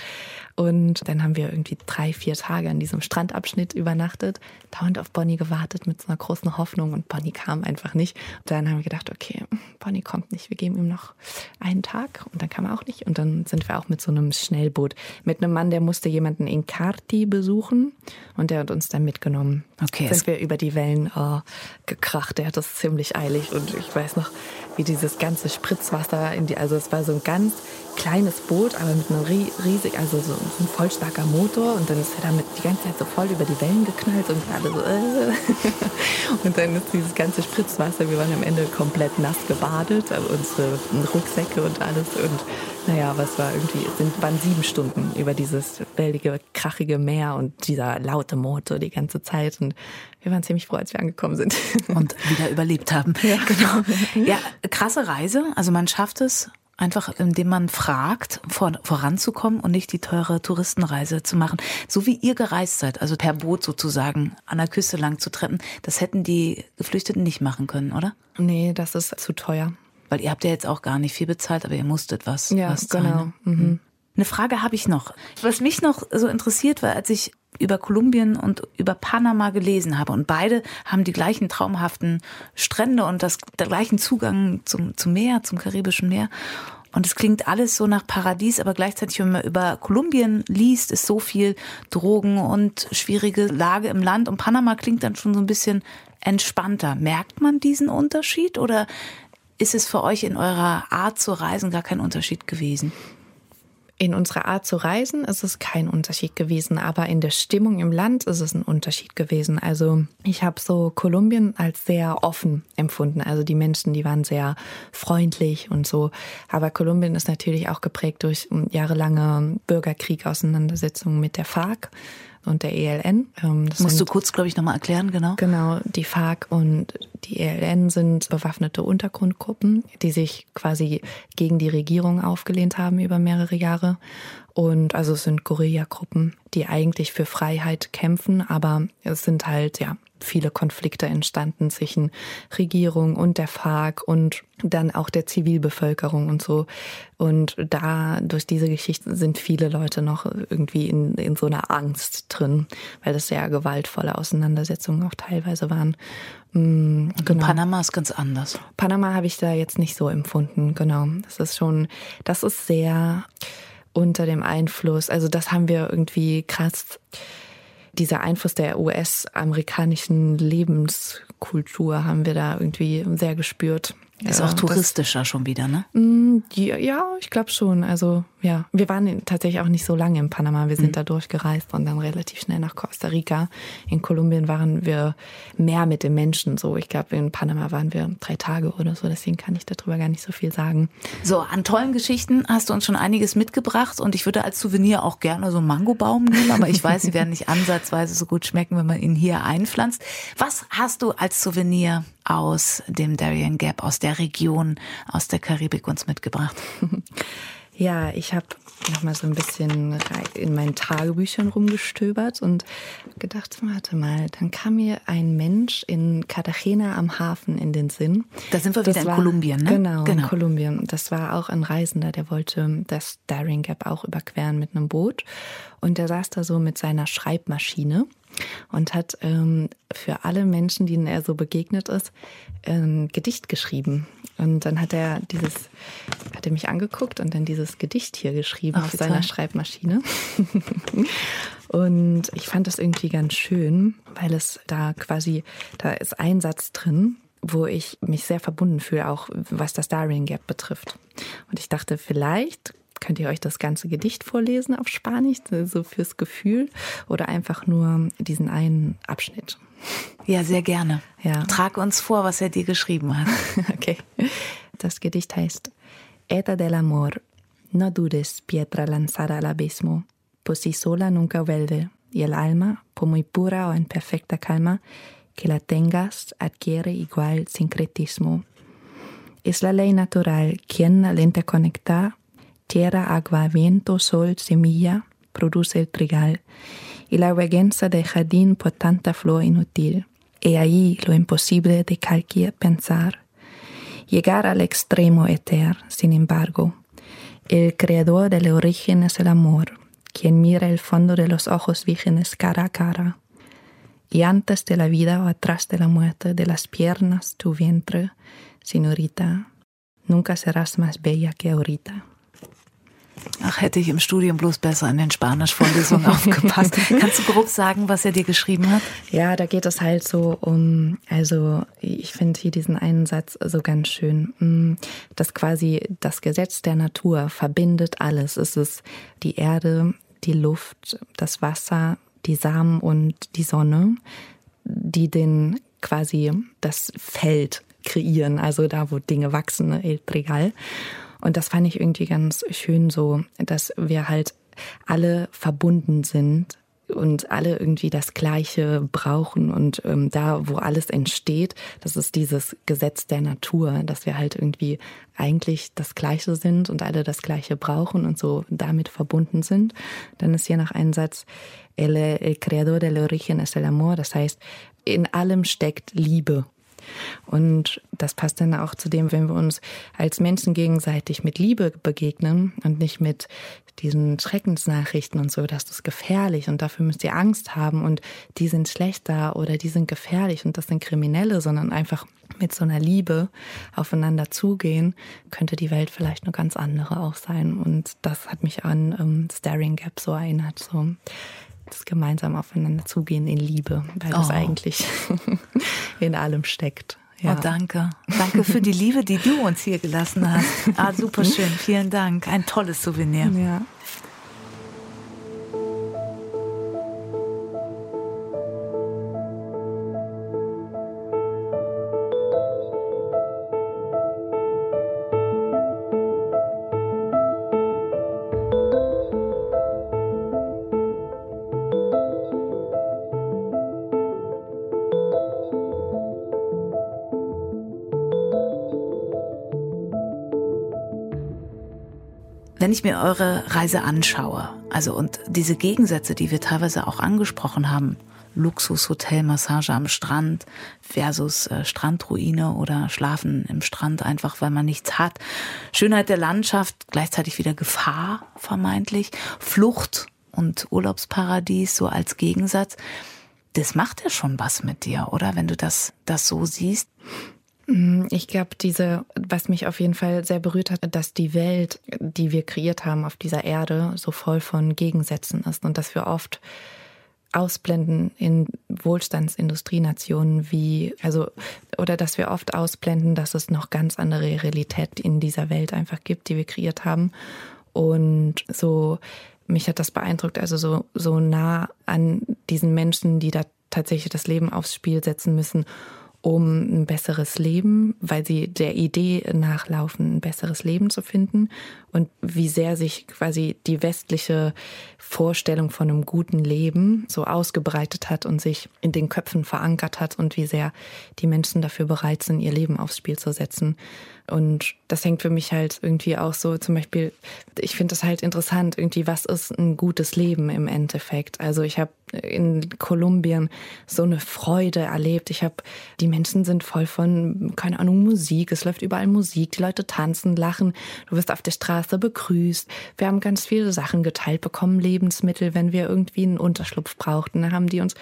Und dann haben wir irgendwie drei, vier Tage an diesem Strandabschnitt übernachtet, dauernd auf Bonnie gewartet mit so einer großen Hoffnung und Bonnie kam einfach nicht. Und dann haben wir gedacht, okay, Bonnie kommt nicht, wir geben ihm noch einen Tag und dann kam er auch nicht. Und dann sind wir auch mit so einem Schnellboot, mit einem Mann, der musste jemanden in Karti besuchen besuchen und der hat uns dann mitgenommen. Okay. Sind wir über die Wellen oh, gekracht. Der hat das ziemlich eilig und ich weiß noch, wie dieses ganze Spritzwasser in die, also es war so ein ganz kleines Boot, aber mit einem riesig, also so ein voll starker Motor und dann ist er damit die ganze Zeit so voll über die Wellen geknallt und alle so äh. *laughs* und dann ist dieses ganze Spritzwasser, wir waren am Ende komplett nass gebadet, unsere Rucksäcke und alles und naja, was war irgendwie, es sind, waren sieben Stunden über dieses wellige, krachige Meer und dieser laute Motor die ganze Zeit und wir waren ziemlich froh, als wir angekommen sind. Und wieder überlebt haben. *laughs* Ja, genau. Ja, krasse Reise. Also man schafft es einfach, indem man fragt, vor, voranzukommen und nicht die teure Touristenreise zu machen. So wie ihr gereist seid, also per Boot sozusagen an der Küste lang zu treppen, das hätten die Geflüchteten nicht machen können, oder? Nee, das ist zu teuer. Weil ihr habt ja jetzt auch gar nicht viel bezahlt, aber ihr musstet was. Ja, was zahlen. genau. Mhm. Hm. Eine Frage habe ich noch. Was mich noch so interessiert war, als ich über Kolumbien und über Panama gelesen habe und beide haben die gleichen traumhaften Strände und das, der gleichen Zugang zum, zum Meer, zum Karibischen Meer. Und es klingt alles so nach Paradies, aber gleichzeitig, wenn man über Kolumbien liest, ist so viel Drogen und schwierige Lage im Land. Und Panama klingt dann schon so ein bisschen entspannter. Merkt man diesen Unterschied oder ist es für euch in eurer Art zu reisen gar kein Unterschied gewesen? In unserer Art zu reisen ist es kein Unterschied gewesen, aber in der Stimmung im Land ist es ein Unterschied gewesen. Also ich habe so Kolumbien als sehr offen empfunden. Also die Menschen, die waren sehr freundlich und so. Aber Kolumbien ist natürlich auch geprägt durch jahrelange Bürgerkrieg, Auseinandersetzungen mit der FARC und der ELN. Ähm, das Musst du kurz, glaube ich, nochmal erklären, genau. Genau, die FARC und die ELN sind bewaffnete Untergrundgruppen, die sich quasi gegen die Regierung aufgelehnt haben über mehrere Jahre. Und also es sind Guerilla-Gruppen, die eigentlich für Freiheit kämpfen, aber es sind halt, ja, viele Konflikte entstanden zwischen Regierung und der FARC und dann auch der Zivilbevölkerung und so. Und da durch diese Geschichten sind viele Leute noch irgendwie in, in so einer Angst drin, weil das sehr gewaltvolle Auseinandersetzungen auch teilweise waren. Mhm, genau. Panama ist ganz anders. Panama habe ich da jetzt nicht so empfunden, genau. Das ist schon, das ist sehr unter dem Einfluss. Also das haben wir irgendwie krass dieser Einfluss der US-amerikanischen Lebenskultur haben wir da irgendwie sehr gespürt. Ist auch touristischer das, schon wieder, ne? Mm, ja, ich glaube schon. Also ja, wir waren tatsächlich auch nicht so lange in Panama. Wir sind mhm. da durchgereist und dann relativ schnell nach Costa Rica. In Kolumbien waren wir mehr mit den Menschen. So, ich glaube, in Panama waren wir drei Tage oder so. Deswegen kann ich darüber gar nicht so viel sagen. So, an tollen Geschichten hast du uns schon einiges mitgebracht und ich würde als Souvenir auch gerne so einen Mangobaum nehmen, aber ich weiß, sie werden nicht *laughs* ansatzweise so gut schmecken, wenn man ihn hier einpflanzt. Was hast du als Souvenir aus dem Darien Gap, aus der Region, aus der Karibik uns mitgebracht? *laughs* Ja, ich habe noch mal so ein bisschen in meinen Tagebüchern rumgestöbert und gedacht, warte mal, dann kam mir ein Mensch in Cartagena am Hafen in den Sinn. Da sind wir das wieder in Kolumbien, ne? Genau, genau, in Kolumbien. Das war auch ein Reisender, der wollte das Darien Gap auch überqueren mit einem Boot und der saß da so mit seiner Schreibmaschine und hat ähm, für alle Menschen, denen er so begegnet ist, ein Gedicht geschrieben. Und dann hat er dieses, hat er mich angeguckt und dann dieses Gedicht hier geschrieben Ach, auf seiner toll. Schreibmaschine. *laughs* und ich fand das irgendwie ganz schön, weil es da quasi, da ist ein Satz drin, wo ich mich sehr verbunden fühle, auch was das Darien Gap betrifft. Und ich dachte, vielleicht könnt ihr euch das ganze Gedicht vorlesen auf Spanisch, so fürs Gefühl, oder einfach nur diesen einen Abschnitt. Ja, sehr gerne. Ja. Trag uns vor, was er dir geschrieben hat. *laughs* okay. Das Gedicht heißt Eta del amor, no dudes piedra lanzada al abismo, pues si sola nunca vuelve, y el alma, por muy pura o en perfecta calma, que la tengas adquiere igual sincretismo. Es la ley natural quien al interconectar tierra, agua, viento, sol, semilla, produce el trigal, y la regencia de jardín por tanta flor inútil. He ahí lo imposible de cualquier pensar. Llegar al extremo eter, sin embargo. El creador del origen es el amor, quien mira el fondo de los ojos vírgenes cara a cara. Y antes de la vida o atrás de la muerte, de las piernas tu vientre, señorita, nunca serás más bella que ahorita. Ach, hätte ich im Studium bloß besser in den Spanischvorlesungen *laughs* aufgepasst. Kannst du grob sagen, was er dir geschrieben hat? Ja, da geht es halt so um, also ich finde hier diesen einen Satz so ganz schön, mm, dass quasi das Gesetz der Natur verbindet alles. Es ist die Erde, die Luft, das Wasser, die Samen und die Sonne, die den quasi das Feld kreieren, also da, wo Dinge wachsen, El Trigal. Und das fand ich irgendwie ganz schön so, dass wir halt alle verbunden sind und alle irgendwie das Gleiche brauchen und ähm, da, wo alles entsteht, das ist dieses Gesetz der Natur, dass wir halt irgendwie eigentlich das Gleiche sind und alle das Gleiche brauchen und so damit verbunden sind. Dann ist hier noch ein Satz, el, el creador del origen es el amor, das heißt, in allem steckt Liebe und das passt dann auch zu dem, wenn wir uns als Menschen gegenseitig mit Liebe begegnen und nicht mit diesen Schreckensnachrichten und so, das ist gefährlich und dafür müsst ihr Angst haben und die sind schlechter oder die sind gefährlich und das sind Kriminelle, sondern einfach mit so einer Liebe aufeinander zugehen, könnte die Welt vielleicht eine ganz andere auch sein. Und das hat mich an ähm, Staring Gap so erinnert. So, das gemeinsam aufeinander zugehen in Liebe, weil das oh. eigentlich *laughs* in allem steckt. Ja. Oh, danke. Danke für die Liebe, die du uns hier gelassen hast. Ah, *laughs* super schön. Vielen Dank. Ein tolles Souvenir. Ja. Wenn ich mir eure Reise anschaue, also und diese Gegensätze, die wir teilweise auch angesprochen haben, Luxushotel, Massage am Strand versus äh, Strandruine oder Schlafen im Strand einfach, weil man nichts hat. Schönheit der Landschaft, gleichzeitig wieder Gefahr vermeintlich, Flucht und Urlaubsparadies so als Gegensatz. Das macht ja schon was mit dir, oder? Wenn du das, das so siehst. Mm, ich glaube, diese, was mich auf jeden Fall sehr berührt hat, dass die Welt, die wir kreiert haben auf dieser Erde, so voll von Gegensätzen ist und dass wir oft ausblenden in Wohlstandsindustrienationen wie, also, oder dass wir oft ausblenden, dass es noch ganz andere Realität in dieser Welt einfach gibt, die wir kreiert haben. Und so, mich hat das beeindruckt, also so, so nah an diesen Menschen, die da tatsächlich das Leben aufs Spiel setzen müssen um ein besseres Leben, weil sie der Idee nachlaufen, ein besseres Leben zu finden und wie sehr sich quasi die westliche Vorstellung von einem guten Leben so ausgebreitet hat und sich in den Köpfen verankert hat und wie sehr die Menschen dafür bereit sind, ihr Leben aufs Spiel zu setzen. Und das hängt für mich halt irgendwie auch so, zum Beispiel, ich finde das halt interessant, irgendwie, was ist ein gutes Leben im Endeffekt? Also ich habe in Kolumbien so eine Freude erlebt. Ich habe, die Menschen sind voll von, keine Ahnung, Musik. Es läuft überall Musik. Die Leute tanzen, lachen. Du wirst auf der Straße begrüßt. Wir haben ganz viele Sachen geteilt bekommen, Lebensmittel, wenn wir irgendwie einen Unterschlupf brauchten. Dann haben die uns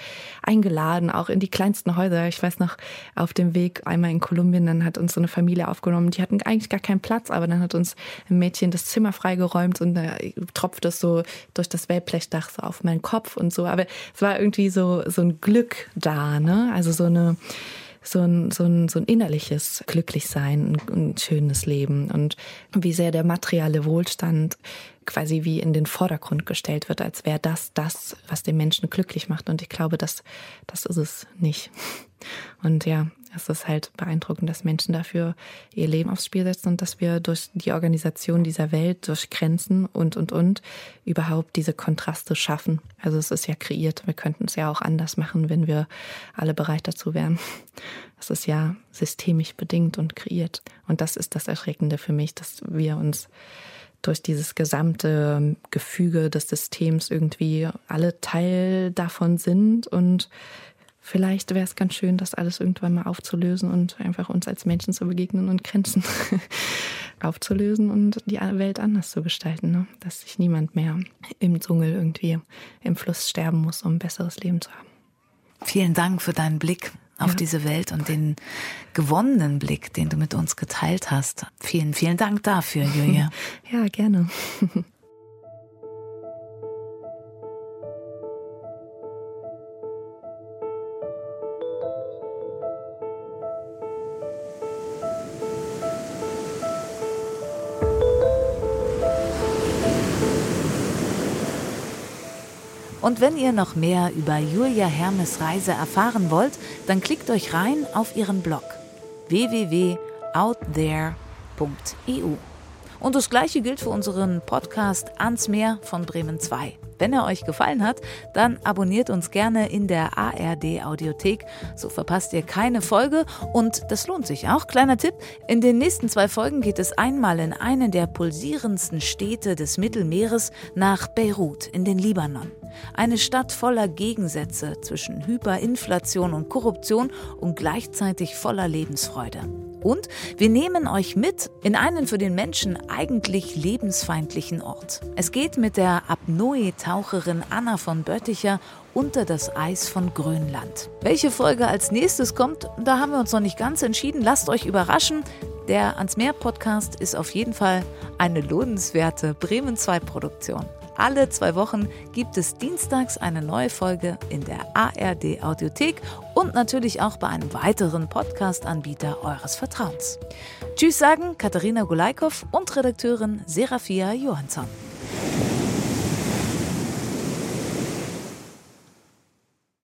eingeladen, auch in die kleinsten Häuser. Ich weiß noch, auf dem Weg einmal in Kolumbien, dann hat uns so eine Familie aufgenommen. Die hatten eigentlich gar keinen Platz, aber dann hat uns ein Mädchen das Zimmer freigeräumt und da tropft es so durch das Wellblechdach so auf meinen Kopf und so. Aber es war irgendwie so, so ein Glück da, ne? Also so eine, so ein, so ein, so ein innerliches Glücklichsein, ein, ein schönes Leben und wie sehr der materielle Wohlstand quasi wie in den Vordergrund gestellt wird, als wäre das das, was den Menschen glücklich macht. Und ich glaube, das, das ist es nicht. *laughs* Und ja, es ist halt beeindruckend, dass Menschen dafür ihr Leben aufs Spiel setzen und dass wir durch die Organisation dieser Welt, durch Grenzen und, und, und überhaupt diese Kontraste schaffen. Also es ist ja kreiert. Wir könnten es ja auch anders machen, wenn wir alle bereit dazu wären. *laughs* Es ist ja systemisch bedingt und kreiert. Und das ist das Erschreckende für mich, dass wir uns durch dieses gesamte Gefüge des Systems irgendwie alle Teil davon sind und vielleicht wäre es ganz schön, das alles irgendwann mal aufzulösen und einfach uns als Menschen zu begegnen und Grenzen *laughs* aufzulösen und die Welt anders zu gestalten, ne? dass sich niemand mehr im Dschungel irgendwie im Fluss sterben muss, um ein besseres Leben zu haben. Vielen Dank für deinen Blick auf ja. diese Welt und den gewonnenen Blick, den du mit uns geteilt hast. Vielen, vielen Dank dafür, Julia. *laughs* Ja, gerne. *laughs* Und wenn ihr noch mehr über Julia Hermes Reise erfahren wollt, dann klickt euch rein auf ihren Blog www.outthere.eu. Und das gleiche gilt für unseren Podcast Ans Meer von Bremen 2. Wenn er euch gefallen hat, dann abonniert uns gerne in der ARD Audiothek, so verpasst ihr keine Folge und das lohnt sich auch. Kleiner Tipp, in den nächsten zwei Folgen geht es einmal in einen der pulsierendsten Städte des Mittelmeeres nach Beirut in den Libanon. Eine Stadt voller Gegensätze zwischen Hyperinflation und Korruption und gleichzeitig voller Lebensfreude. Und wir nehmen euch mit in einen für den Menschen eigentlich lebensfeindlichen Ort. Es geht mit der Apnoe-Taucherin Anna von Bötticher unter das Eis von Grönland. Welche Folge als nächstes kommt, da haben wir uns noch nicht ganz entschieden. Lasst euch überraschen. Der Ans Meer Podcast ist auf jeden Fall eine lohnenswerte Bremen 2 Produktion. Alle zwei Wochen gibt es dienstags eine neue Folge in der ARD Audiothek und natürlich auch bei einem weiteren Podcast-Anbieter eures Vertrauens. Tschüss sagen Katharina Gulaikow und Redakteurin Serafia Johansson.